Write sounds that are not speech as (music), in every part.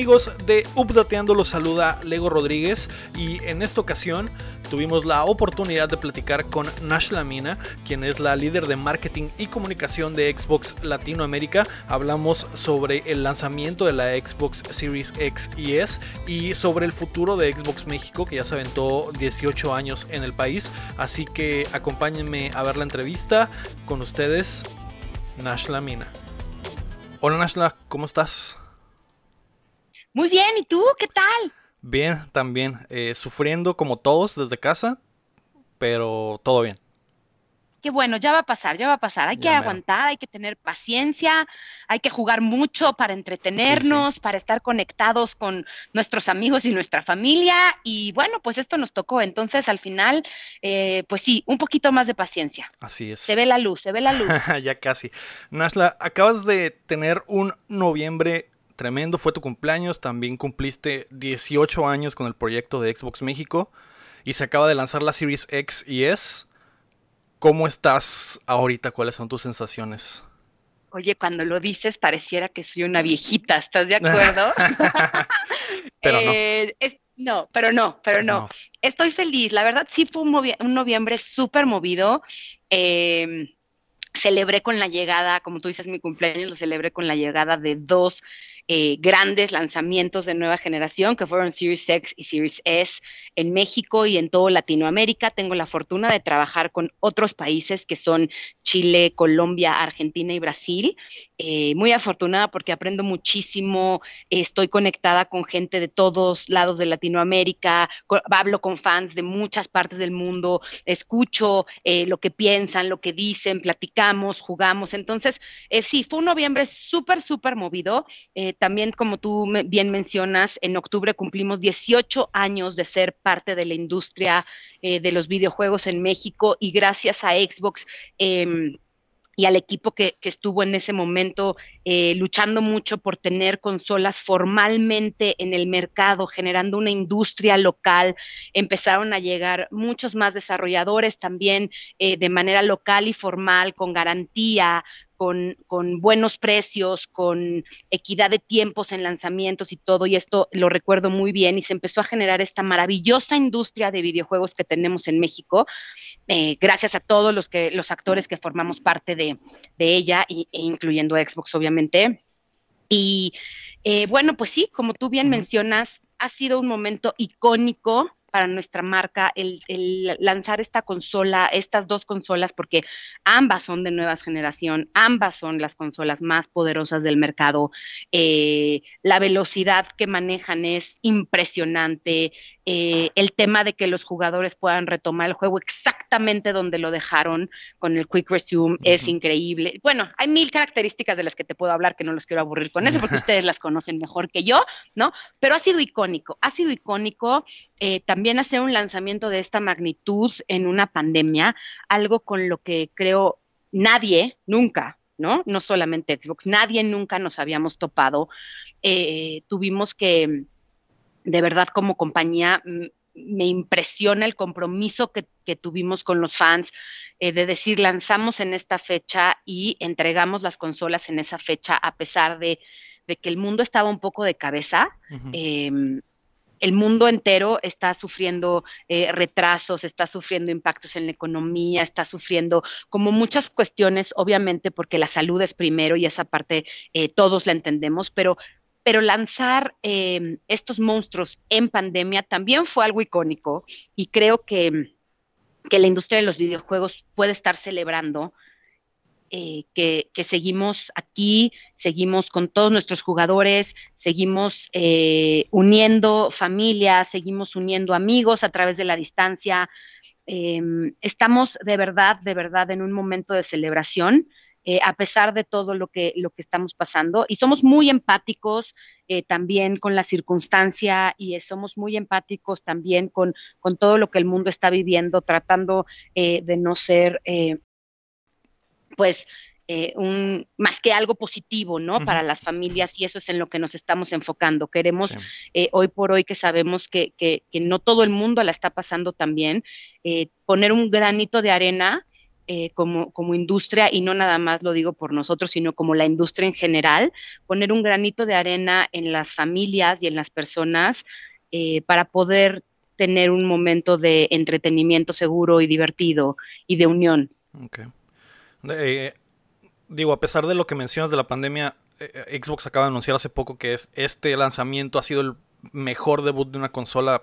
¿Qué tal amigos de Updateando? Los saluda Lego Rodríguez y en esta ocasión tuvimos la oportunidad de platicar con Nash Lamina, quien es la líder de marketing y comunicación de Xbox Latinoamérica. Hablamos sobre el lanzamiento de la Xbox Series X y S y sobre el futuro de Xbox México, que ya se aventó 18 años en el país. Así que acompáñenme a ver la entrevista con ustedes, Nash Lamina. Hola Nashla, ¿cómo estás? Muy bien, ¿y tú qué tal? Bien, también. Eh, sufriendo como todos desde casa, pero todo bien. Qué bueno, ya va a pasar, ya va a pasar. Hay que aguantar, hay que tener paciencia, hay que jugar mucho para entretenernos, para estar conectados con nuestros amigos y nuestra familia. Y bueno, pues esto nos tocó. Entonces, al final, eh, pues sí, un poquito más de paciencia. Así es. Se ve la luz, se ve la luz. (laughs) ya casi. Nashla, acabas de tener un noviembre tremendo, fue tu cumpleaños, también cumpliste 18 años con el proyecto de Xbox México y se acaba de lanzar la Series X y S. ¿Cómo estás ahorita? ¿Cuáles son tus sensaciones? Oye, cuando lo dices pareciera que soy una viejita, ¿estás de acuerdo? (laughs) (laughs) pero no. Eh, no, pero no, pero no. Estoy feliz. La verdad sí fue un, noviembre súper movido. Em, celebré con la llegada, como tú dices, mi cumpleaños lo celebré con la llegada de dos eh, grandes lanzamientos de nueva generación, que fueron Series X y Series S en México y en toda Latinoamérica. Tengo la fortuna de trabajar con otros países que son Chile, Colombia, Argentina y Brasil. Eh, muy afortunada porque aprendo muchísimo, estoy conectada con gente de todos lados de Latinoamérica, hablo con fans de muchas partes del mundo, escucho eh, lo que piensan, lo que dicen, platicamos, jugamos. Entonces, sí, fue un noviembre súper, súper movido también, como tú bien mencionas, en octubre cumplimos 18 años de ser parte de la industria eh, de los videojuegos en México y gracias a Xbox. Em, y al equipo que, estuvo en ese momento eh, luchando mucho por tener consolas formalmente en el mercado, generando una industria local. Empezaron a llegar muchos más desarrolladores también eh, de manera local y formal, con garantía, con, buenos precios, con equidad de tiempos en lanzamientos y todo, y esto lo recuerdo muy bien, y se empezó a generar esta maravillosa industria de videojuegos que tenemos en México, eh, gracias a todos los, que, los actores que formamos parte de, ella, e incluyendo Xbox, obviamente. Y eh, bueno, pues sí, como tú bien mencionas, ha sido un momento icónico para nuestra marca el, lanzar esta consola, estas dos consolas, porque ambas son de nueva generación, ambas son las consolas más poderosas del mercado. Eh, la velocidad que manejan es impresionante. Eh, el tema de que los jugadores puedan retomar el juego exactamente donde lo dejaron con el Quick Resume es increíble. Bueno, hay mil características de las que te puedo hablar que no los quiero aburrir con eso porque (laughs) ustedes las conocen mejor que yo, ¿no? Pero ha sido icónico, ha sido icónico. Eh, también hacer un lanzamiento de esta magnitud en una pandemia, algo con lo que creo nadie, nunca, ¿no? No solamente Xbox, nadie nunca nos habíamos topado. Eh, tuvimos que, de verdad, como compañía, me impresiona el compromiso que, tuvimos con los fans eh, de decir lanzamos en esta fecha y entregamos las consolas en esa fecha a pesar de, que el mundo estaba un poco de cabeza el mundo entero está sufriendo eh, retrasos, está sufriendo impactos en la economía, está sufriendo como muchas cuestiones, obviamente porque la salud es primero y esa parte eh, todos la entendemos, pero, pero lanzar em, estos monstruos en pandemia también fue algo icónico y creo que, que la industria de los videojuegos puede estar celebrando eh, que, seguimos aquí, seguimos con todos nuestros jugadores, seguimos eh, uniendo familias, seguimos uniendo amigos a través de la distancia. Em, estamos de verdad, de verdad en un momento de celebración. Eh, a pesar de todo lo que, lo que estamos pasando. Y somos muy empáticos también con la circunstancia y somos muy empáticos también con, con, todo lo que el mundo está viviendo, tratando de no ser pues eh, un, más que algo positivo, ¿no? Para las familias y eso es en lo que nos estamos enfocando. Queremos eh, hoy por hoy que sabemos que, que, no todo el mundo la está pasando tan bien, eh, poner un granito de arena eh, como, como industria, y no nada más lo digo por nosotros, sino como la industria en general, poner un granito de arena en las familias y en las personas eh, para poder tener un momento de entretenimiento seguro y divertido y de unión. Okay. Eh, digo, a pesar de lo que mencionas de la pandemia, Xbox acaba de anunciar hace poco que es, este lanzamiento ha sido el mejor debut de una consola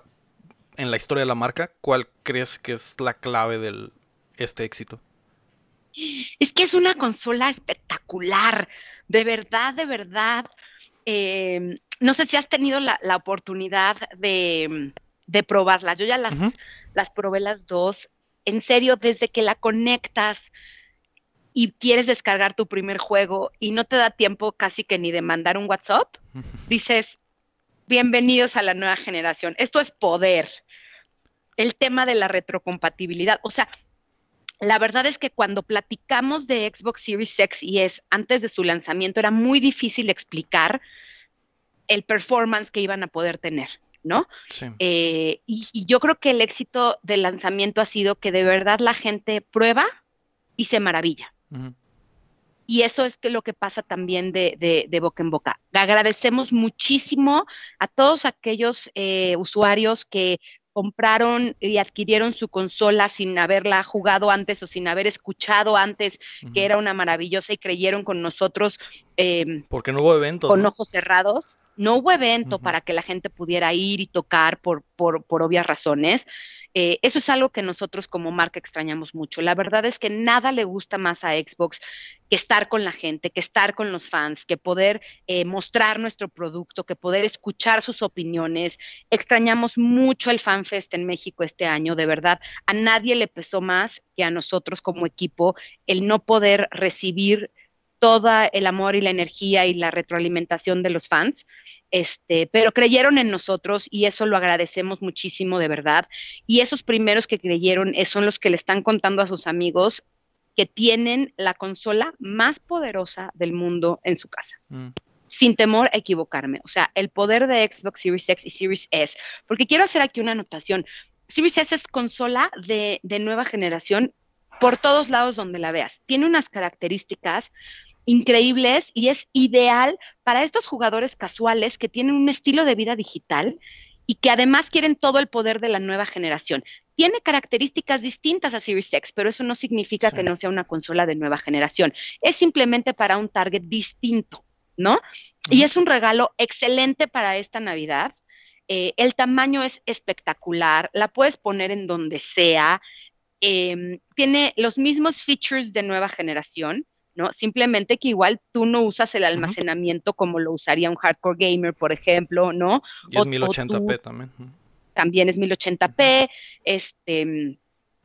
en la historia de la marca. ¿Cuál crees que es la clave de este éxito? Es que es una consola espectacular, de verdad, de verdad. Em, no sé si has tenido la, oportunidad de, de, probarla. Yo ya las, las probé las dos. En serio, desde que la conectas y quieres descargar tu primer juego y no te da tiempo casi que ni de mandar un WhatsApp, dices, bienvenidos a la nueva generación. Esto es poder. El tema de la retrocompatibilidad. O sea, la verdad es que cuando platicamos de Xbox Series X y S antes de su lanzamiento, era muy difícil explicar el performance que iban a poder tener, ¿no? Eh, y, yo creo que el éxito del lanzamiento ha sido que de verdad la gente prueba y se maravilla. Y eso es que lo que pasa también de, boca en boca. Agradecemos muchísimo a todos aquellos eh, usuarios que compraron y adquirieron su consola sin haberla jugado antes o sin haber escuchado antes que era una maravillosa y creyeron con nosotros. Em, Porque no hubo eventos. Con ojos cerrados. No hubo evento para que la gente pudiera ir y tocar por, por, por obvias razones. Eh, eso es algo que nosotros como marca extrañamos mucho. La verdad es que nada le gusta más a Xbox que estar con la gente, que estar con los fans, que poder eh, mostrar nuestro producto, que poder escuchar sus opiniones. Extrañamos mucho el FanFest en México este año, de verdad. A nadie le pesó más que a nosotros como equipo el no poder recibir todo el amor y la energía y la retroalimentación de los fans, este, pero creyeron en nosotros y eso lo agradecemos muchísimo de verdad. Y esos primeros que creyeron eh, son los que le están contando a sus amigos que tienen la consola más poderosa del mundo en su casa. Mm. Sin temor a equivocarme. O sea, el poder de Xbox Series X y Series S. Porque quiero hacer aquí una anotación. Series S es consola de, de nueva generación por todos lados donde la veas. Tiene unas características increíbles y es ideal para estos jugadores casuales que tienen un estilo de vida digital y que además quieren todo el poder de la nueva generación. Tiene características distintas a Series X, pero eso no significa que no sea una consola de nueva generación. Es simplemente para un target distinto, ¿no? Y es un regalo excelente para esta Navidad. Eh, el tamaño es espectacular, la puedes poner en donde sea, Em, tiene los mismos features de nueva generación, ¿no? Simplemente que igual tú no usas el almacenamiento como lo usaría un hardcore gamer, por ejemplo, ¿no? Y es 1080p también. También es 1080p, este,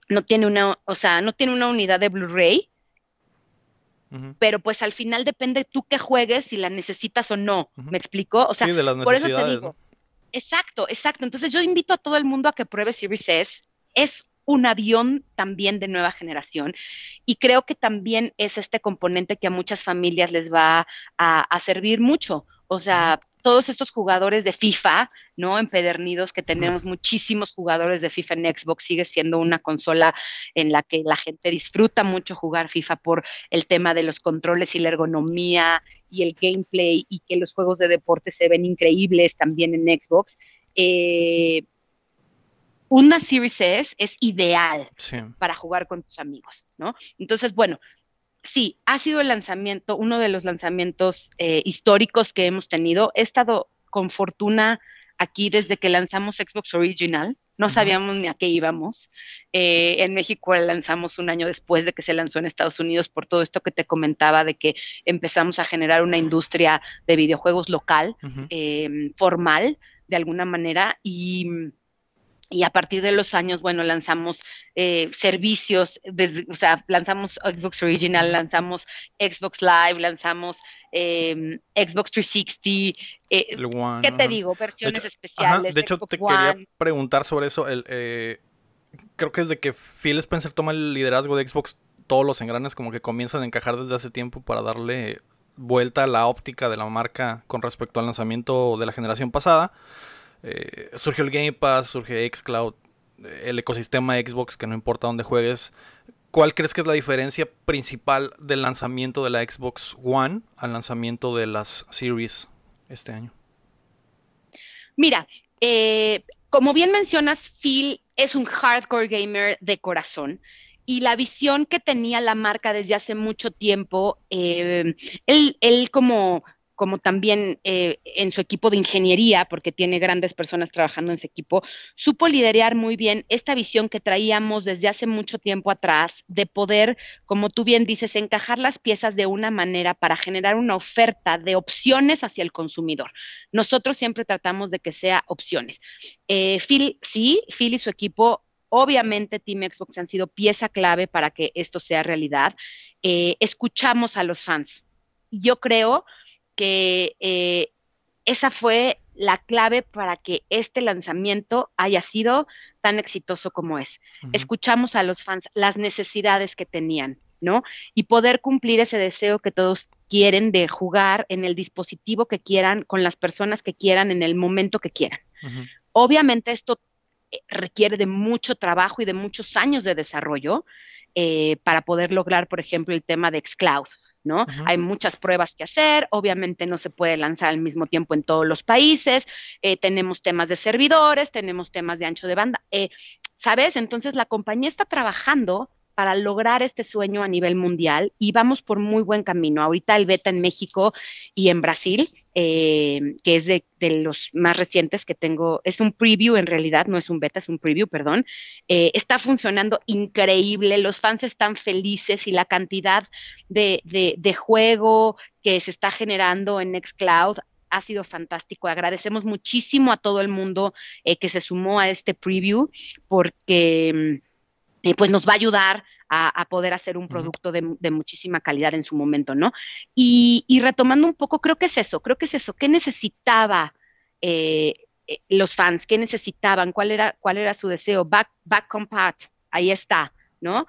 no tiene una, o sea, no tiene una unidad de Blu-ray, pero pues al final depende tú qué juegues, si la necesitas o no, ¿me explico? O sea, por eso te digo, exacto, exacto, entonces yo invito a todo el mundo a que pruebe Series S, es un avión también de nueva generación. Y creo que también es este componente que a muchas familias les va a, servir mucho. O sea, todos estos jugadores de FIFA, ¿no? Empedernidos, que tenemos muchísimos jugadores de FIFA en Xbox, sigue siendo una consola en la que la gente disfruta mucho jugar FIFA por el tema de los controles y la ergonomía y el gameplay y que los juegos de deporte se ven increíbles también en Xbox. Eh, una Series S es ideal para jugar con tus amigos, ¿no? Entonces, bueno, sí, ha sido el lanzamiento, uno de los lanzamientos eh, históricos que hemos tenido. He estado con fortuna aquí desde que lanzamos Xbox Original. No sabíamos ni a qué íbamos. Eh, en México lanzamos un año después de que se lanzó en Estados Unidos por todo esto que te comentaba de que empezamos a generar una industria de videojuegos local, eh, formal, de alguna manera. Y y a partir de los años, bueno, lanzamos eh, servicios, desde, o sea, lanzamos Xbox Original, lanzamos Xbox Live, lanzamos em, Xbox 360, eh, ¿qué te digo? Versiones especiales. de hecho, te quería preguntar sobre eso. El, eh, creo que desde que Phil Spencer toma el liderazgo de Xbox, todos los engranes como que comienzan a encajar desde hace tiempo para darle vuelta a la óptica de la marca con respecto al lanzamiento de la generación pasada. Eh, surgió el Game Pass, surge Xcloud, el ecosistema Xbox, que no importa dónde juegues. ¿cuál crees que es la diferencia principal del lanzamiento de la Xbox One al lanzamiento de las Series este año? Mira, eh, como bien mencionas, Phil es un hardcore gamer de corazón y la visión que tenía la marca desde hace mucho tiempo, eh, él, como como también eh, en su equipo de ingeniería, porque tiene grandes personas trabajando en su equipo, supo liderar muy bien esta visión que traíamos desde hace mucho tiempo atrás de poder, como tú bien dices, encajar las piezas de una manera para generar una oferta de opciones hacia el consumidor. Nosotros siempre tratamos de que sea opciones. Eh, Phil, sí, Phil y su equipo Obviamente, Team Xbox han sido pieza clave para que esto sea realidad. Eh, escuchamos a los fans. Yo creo que eh, esa fue la clave para que este lanzamiento haya sido tan exitoso como es. Escuchamos a los fans las necesidades que tenían, ¿no? Y poder cumplir ese deseo que todos quieren de jugar en el dispositivo que quieran, con las personas que quieran, en el momento que quieran. Obviamente esto eh, requiere de mucho trabajo y de muchos años de desarrollo eh, para poder lograr, por ejemplo, el tema de Xcloud, ¿no? Hay muchas pruebas que hacer, obviamente no se puede lanzar al mismo tiempo en todos los países, eh, tenemos temas de servidores, tenemos temas de ancho de banda, eh, ¿sabes? Entonces la compañía está trabajando para lograr este sueño a nivel mundial y vamos por muy buen camino. Ahorita el beta en México y en Brasil, eh, que es de, los más recientes que tengo, es un preview en realidad, no es un beta, es un preview, perdón, eh, está funcionando increíble, los fans están felices y la cantidad de, juego que se está generando en Nextcloud ha sido fantástico. Agradecemos muchísimo a todo el mundo eh, que se sumó a este preview porque mm, eh, pues nos va a ayudar a, poder hacer un producto de, muchísima calidad en su momento, ¿no? Y, retomando un poco, creo que es eso, creo que es eso, ¿qué necesitaba eh, eh, los fans? ¿Qué necesitaban? ¿Cuál era, cuál era su deseo? Back, back compact, ahí está, ¿no?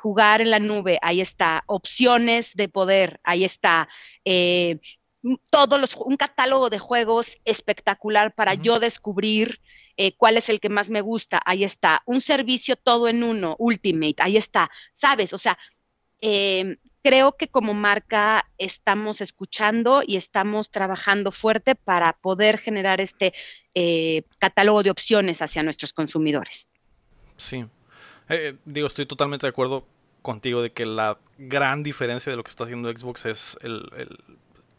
jugar en la nube, ahí está, opciones de poder, ahí está, todos los, un catálogo de juegos espectacular para yo descubrir eh, cuál es el que más me gusta, ahí está, un servicio todo en uno, Ultimate, ahí está, ¿sabes? O sea, em, creo que como marca estamos escuchando y estamos trabajando fuerte para poder generar este eh, catálogo de opciones hacia nuestros consumidores. Sí, eh, digo, estoy totalmente de acuerdo contigo de que la gran diferencia de lo que está haciendo Xbox es el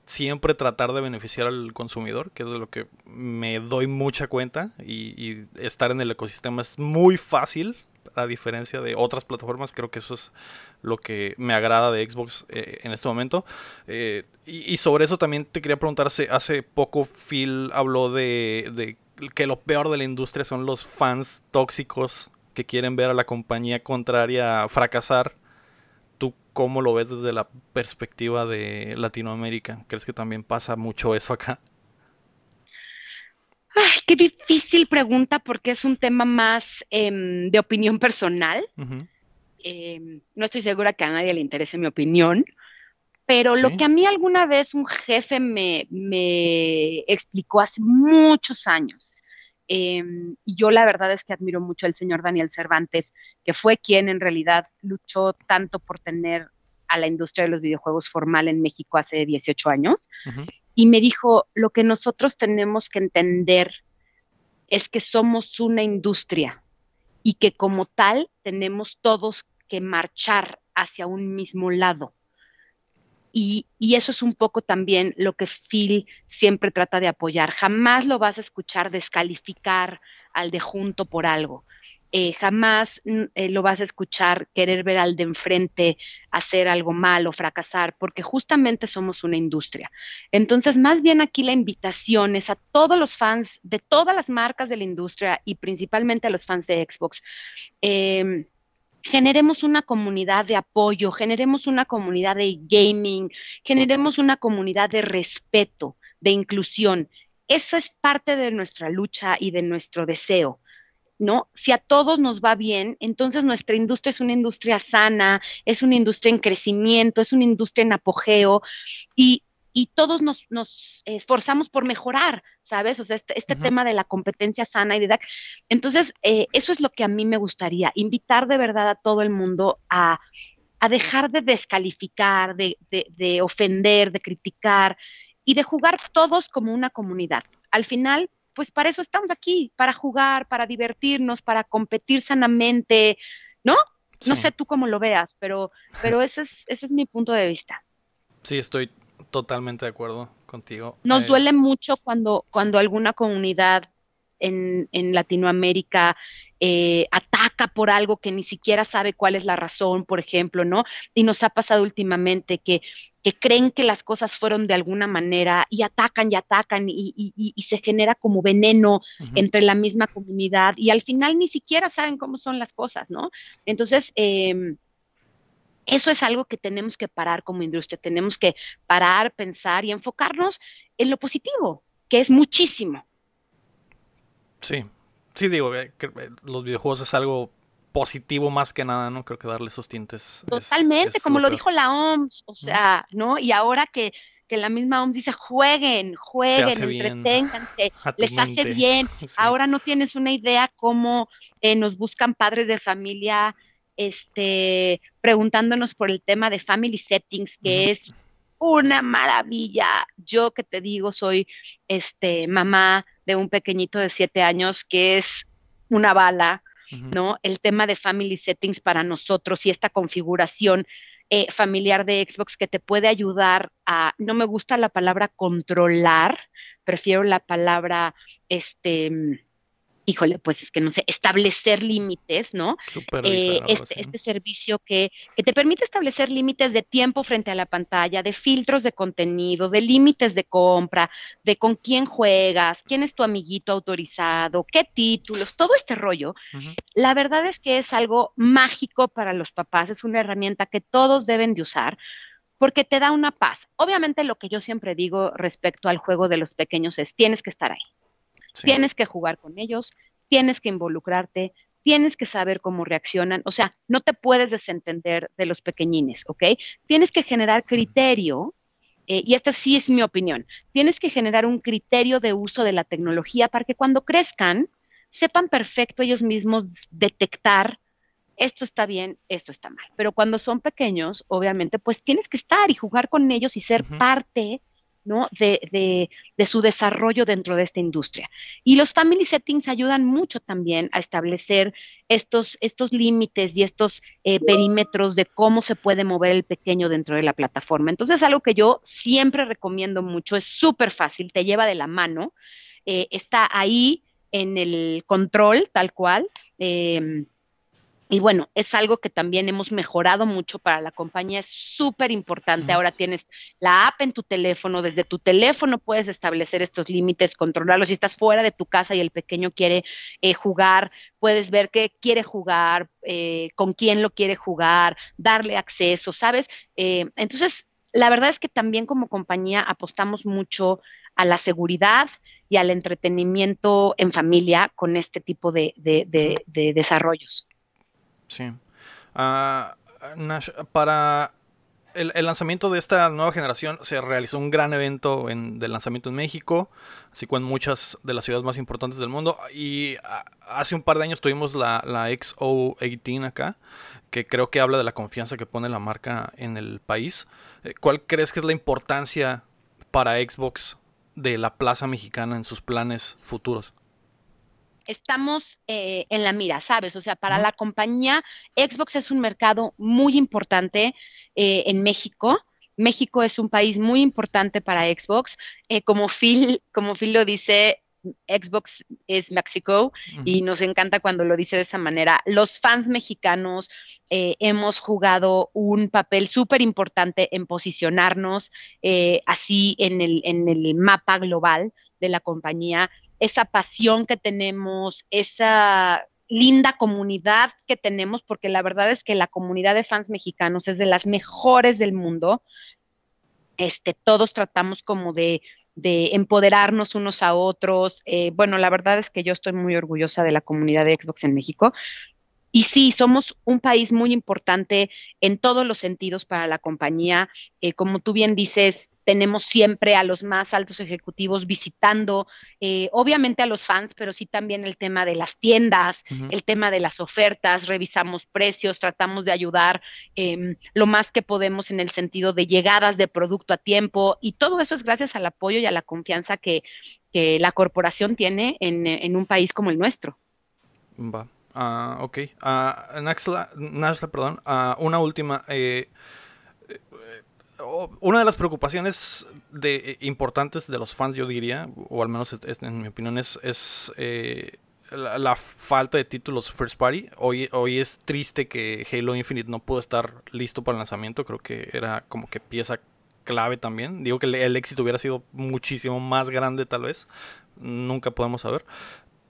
siempre tratar de beneficiar al consumidor, que es de lo que me doy mucha cuenta y, estar en el ecosistema es muy fácil, a diferencia de otras plataformas, creo que eso es lo que me agrada de Xbox eh, en este momento. Eh, y, sobre eso también te quería preguntar, hace, poco Phil habló de que lo peor de la industria son los fans tóxicos que quieren ver a la compañía contraria fracasar cómo lo ves desde la perspectiva de Latinoamérica. ¿Crees que también pasa mucho eso acá? Ay, qué difícil pregunta porque es un tema más em, de opinión personal. Em, no estoy segura que a nadie le interese mi opinión, pero lo que a mí alguna vez un jefe me, me explicó hace muchos años Em, y yo la verdad es que admiro mucho al señor Daniel Cervantes, que fue quien en realidad luchó tanto por tener a la industria de los videojuegos formal en México hace 18 años. Y me dijo, lo que nosotros tenemos que entender es que somos una industria y que como tal tenemos todos que marchar hacia un mismo lado. Y, eso es un poco también lo que Phil siempre trata de apoyar. Jamás lo vas a escuchar descalificar al de junto por algo. Eh, jamás mm, eh, lo vas a escuchar querer ver al de enfrente hacer algo mal o fracasar, porque justamente somos una industria. Entonces, más bien aquí la invitación es a todos los fans de todas las marcas de la industria y principalmente a los fans de Xbox. Eh, generemos una comunidad de apoyo, generemos una comunidad de gaming, generemos una comunidad de respeto, de inclusión. Eso es parte de nuestra lucha y de nuestro deseo. ¿No? Si a todos nos va bien, entonces nuestra industria es una industria sana, es una industria en crecimiento, es una industria en apogeo y y todos nos, esforzamos por mejorar, ¿sabes? O sea, este, este tema de la competencia sana y de Entonces, eh, eso es lo que a mí me gustaría, invitar de verdad a todo el mundo a, dejar de descalificar, de, de ofender, de criticar y de jugar todos como una comunidad. Al final, pues para eso estamos aquí, para jugar, para divertirnos, para competir sanamente, ¿no? No sé tú cómo lo veas, pero, pero ese, es, ese es mi punto de vista. Sí, estoy totalmente de acuerdo contigo. Nos eh, duele mucho cuando, cuando alguna comunidad en, en Latinoamérica eh, ataca por algo que ni siquiera sabe cuál es la razón, por ejemplo, ¿no? Y nos ha pasado últimamente que, que creen que las cosas fueron de alguna manera y atacan y atacan y, se genera como veneno entre la misma comunidad y al final ni siquiera saben cómo son las cosas, ¿no? Entonces, em, eso es algo que tenemos que parar como industria, tenemos que parar, pensar y enfocarnos en lo positivo, que es muchísimo. Sí, sí digo, eh, que eh, los videojuegos es algo positivo más que nada, ¿no? Creo que darle esos tintes. Totalmente, como lo, dijo la OMS, o sea, ¿no? Y ahora que, que la misma OMS dice, jueguen, jueguen, entreténganse, (laughs) les hace bien. (laughs) Ahora no tienes una idea cómo eh, nos buscan padres de familia, este, preguntándonos por el tema de family settings, que es una maravilla. Yo que te digo, soy este mamá de un pequeñito de siete años que es una bala, ¿no? El tema de family settings para nosotros y esta configuración eh, familiar de Xbox que te puede ayudar a, no me gusta la palabra controlar, prefiero la palabra, este, híjole, pues es que no sé, establecer límites, ¿no? Eh, este, este, servicio que, que, te permite establecer límites de tiempo frente a la pantalla, de filtros de contenido, de límites de compra, de con quién juegas, quién es tu amiguito autorizado, qué títulos, todo este rollo. La verdad es que es algo mágico para los papás, es una herramienta que todos deben de usar porque te da una paz. Obviamente lo que yo siempre digo respecto al juego de los pequeños es, tienes que estar ahí Tienes que jugar con ellos, tienes que involucrarte, tienes que saber cómo reaccionan, o sea, no te puedes desentender de los pequeñines, ¿ok? Tienes que generar criterio, eh, y esta sí es mi opinión, tienes que generar un criterio de uso de la tecnología para que cuando crezcan sepan perfecto ellos mismos detectar esto está bien, esto está mal. Pero cuando son pequeños, obviamente, pues tienes que estar y jugar con ellos y ser parte ¿no? De, su desarrollo dentro de esta industria. Y los family settings ayudan mucho también a establecer estos, estos límites y estos eh, perímetros de cómo se puede mover el pequeño dentro de la plataforma. Entonces, algo que yo siempre recomiendo mucho, es súper fácil, te lleva de la mano, eh, está ahí en el control, tal cual. Em, y bueno, es algo que también hemos mejorado mucho para la compañía, es súper importante. Ahora tienes la app en tu teléfono, desde tu teléfono puedes establecer estos límites, controlarlos. Si estás fuera de tu casa y el pequeño quiere eh, jugar, puedes ver qué quiere jugar, eh, con quién lo quiere jugar, darle acceso, ¿sabes? Eh, entonces, la verdad es que también como compañía apostamos mucho a la seguridad y al entretenimiento en familia con este tipo de desarrollos. Sí. Ah, para el, lanzamiento de esta nueva generación se realizó un gran evento en, de lanzamiento en México, así como en muchas de las ciudades más importantes del mundo. Y ah, hace un par de años tuvimos la, la XO18 acá, que creo que habla de la confianza que pone la marca en el país. Eh, ¿Cuál crees que es la importancia para Xbox de la plaza mexicana en sus planes futuros? Estamos eh, en la mira, ¿sabes? O sea, para la compañía, Xbox es un mercado muy importante eh, en México. México es un país muy importante para Xbox. Eh, como, Phil, como Phil lo dice, Xbox es México y nos encanta cuando lo dice de esa manera. Los fans mexicanos hemos jugado un papel súper importante en posicionarnos así en el, en el mapa global de la compañía esa pasión que tenemos, esa linda comunidad que tenemos, porque la verdad es que la comunidad de fans mexicanos es de las mejores del mundo. Este, todos tratamos como de, empoderarnos unos a otros. Eh, bueno, la verdad es que yo estoy muy orgullosa de la comunidad de Xbox en México. Y sí, somos un país muy importante en todos los sentidos para la compañía. Eh, como tú bien dices, tenemos siempre a los más altos ejecutivos visitando, eh, obviamente a los fans, pero sí también el tema de las tiendas, el tema de las ofertas, revisamos precios, tratamos de ayudar em, lo más que podemos en el sentido de llegadas de producto a tiempo y todo eso es gracias al apoyo y a la confianza que, la corporación tiene en, un país como el nuestro. Va. Uh, ok. Uh, Naxla, perdón. Uh, una última. Eh, una de las preocupaciones de, eh, importantes de los fans, yo diría, o al menos en mi opinión, es, eh, la, falta de títulos first party. Hoy, hoy es triste que Halo Infinite no pudo estar listo para el lanzamiento. Creo que era como que pieza clave también. Digo que el, éxito hubiera sido muchísimo más grande tal vez. Nunca podemos saber.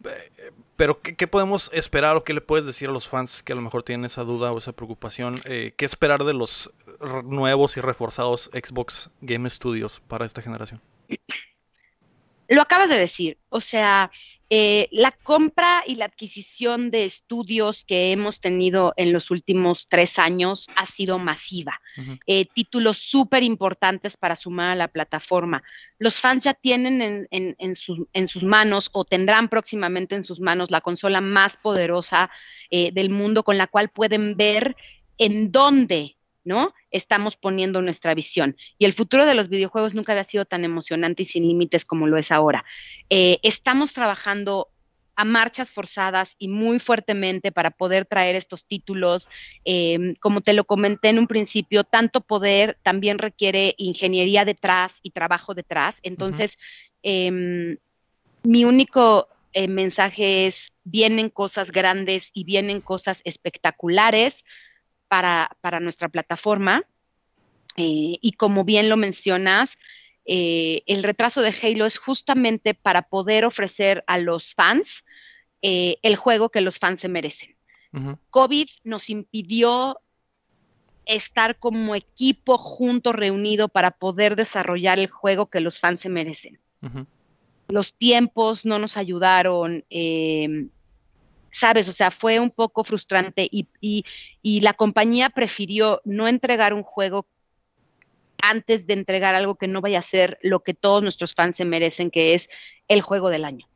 Eh, pero ¿qué, podemos esperar o qué le puedes decir a los fans que a lo mejor tienen esa duda o esa preocupación? ¿Qué esperar de los nuevos y reforzados Xbox Game Studios para esta generación. (laughs) Lo acabas de decir, o sea, eh, la compra y la adquisición de estudios que hemos tenido en los últimos tres años ha sido masiva. Eh, títulos súper importantes para sumar a la plataforma. Los fans ya tienen en, sus manos o tendrán próximamente en sus manos la consola más poderosa eh, del mundo con la cual pueden ver en dónde ¿no? Estamos poniendo nuestra visión. Y el futuro de los videojuegos nunca había sido tan emocionante y sin límites como lo es ahora. Eh, estamos trabajando a marchas forzadas y muy fuertemente para poder traer estos títulos. Eh, como te lo comenté en un principio, tanto poder también requiere ingeniería detrás y trabajo detrás. Entonces, em, mi único eh, mensaje es, vienen cosas grandes y vienen cosas espectaculares para, nuestra plataforma. Eh, y como bien lo mencionas, eh, el retraso de Halo es justamente para poder ofrecer a los fans eh, el juego que los fans se merecen. COVID nos impidió estar como equipo junto, reunido, para poder desarrollar el juego que los fans se merecen. Los tiempos no nos ayudaron, ¿sabes? O sea, fue un poco frustrante y, la compañía prefirió no entregar un juego antes de entregar algo que no vaya a ser lo que todos nuestros fans se merecen, que es el juego del año.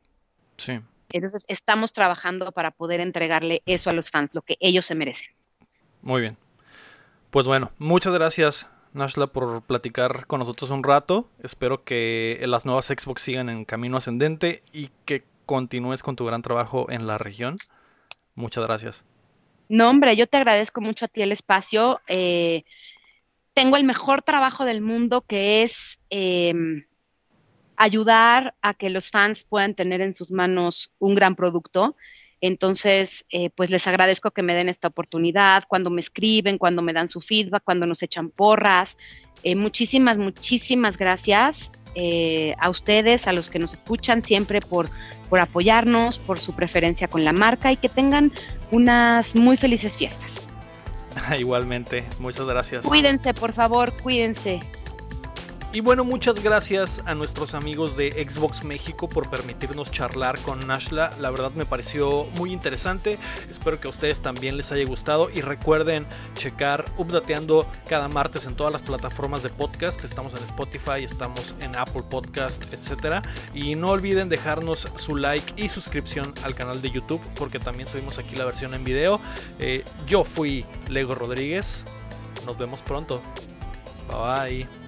Sí. Entonces, estamos trabajando para poder entregarle eso a los fans, lo que ellos se merecen. Muy bien. Pues bueno, muchas gracias, Nashla, por platicar con nosotros un rato. Espero que las nuevas Xbox sigan en camino ascendente y que continúes con tu gran trabajo en la región. Muchas gracias. No, hombre, yo te agradezco mucho a ti el espacio. Eh, tengo el mejor trabajo del mundo que es em, ayudar a que los fans puedan tener en sus manos un gran producto. Entonces, eh, pues les agradezco que me den esta oportunidad, cuando me escriben, cuando me dan su feedback, cuando nos echan porras. Eh, muchísimas, muchísimas gracias. Eh, a ustedes, a los que nos escuchan, siempre por, por apoyarnos, por su preferencia con la marca y que tengan unas muy felices fiestas. (laughs) Igualmente, muchas gracias. Cuídense, por favor, cuídense. Y bueno, muchas gracias a nuestros amigos de Xbox México por permitirnos charlar con Nashla. La verdad me pareció muy interesante. Espero que a ustedes también les haya gustado. Y recuerden checar Updateando cada martes en todas las plataformas de podcast. Estamos en Spotify, estamos en Apple Podcast, etc. Y no olviden dejarnos su like y suscripción al canal de YouTube porque también subimos aquí la versión en video. Eh, yo fui Lego Rodríguez. Nos vemos pronto. Bye bye.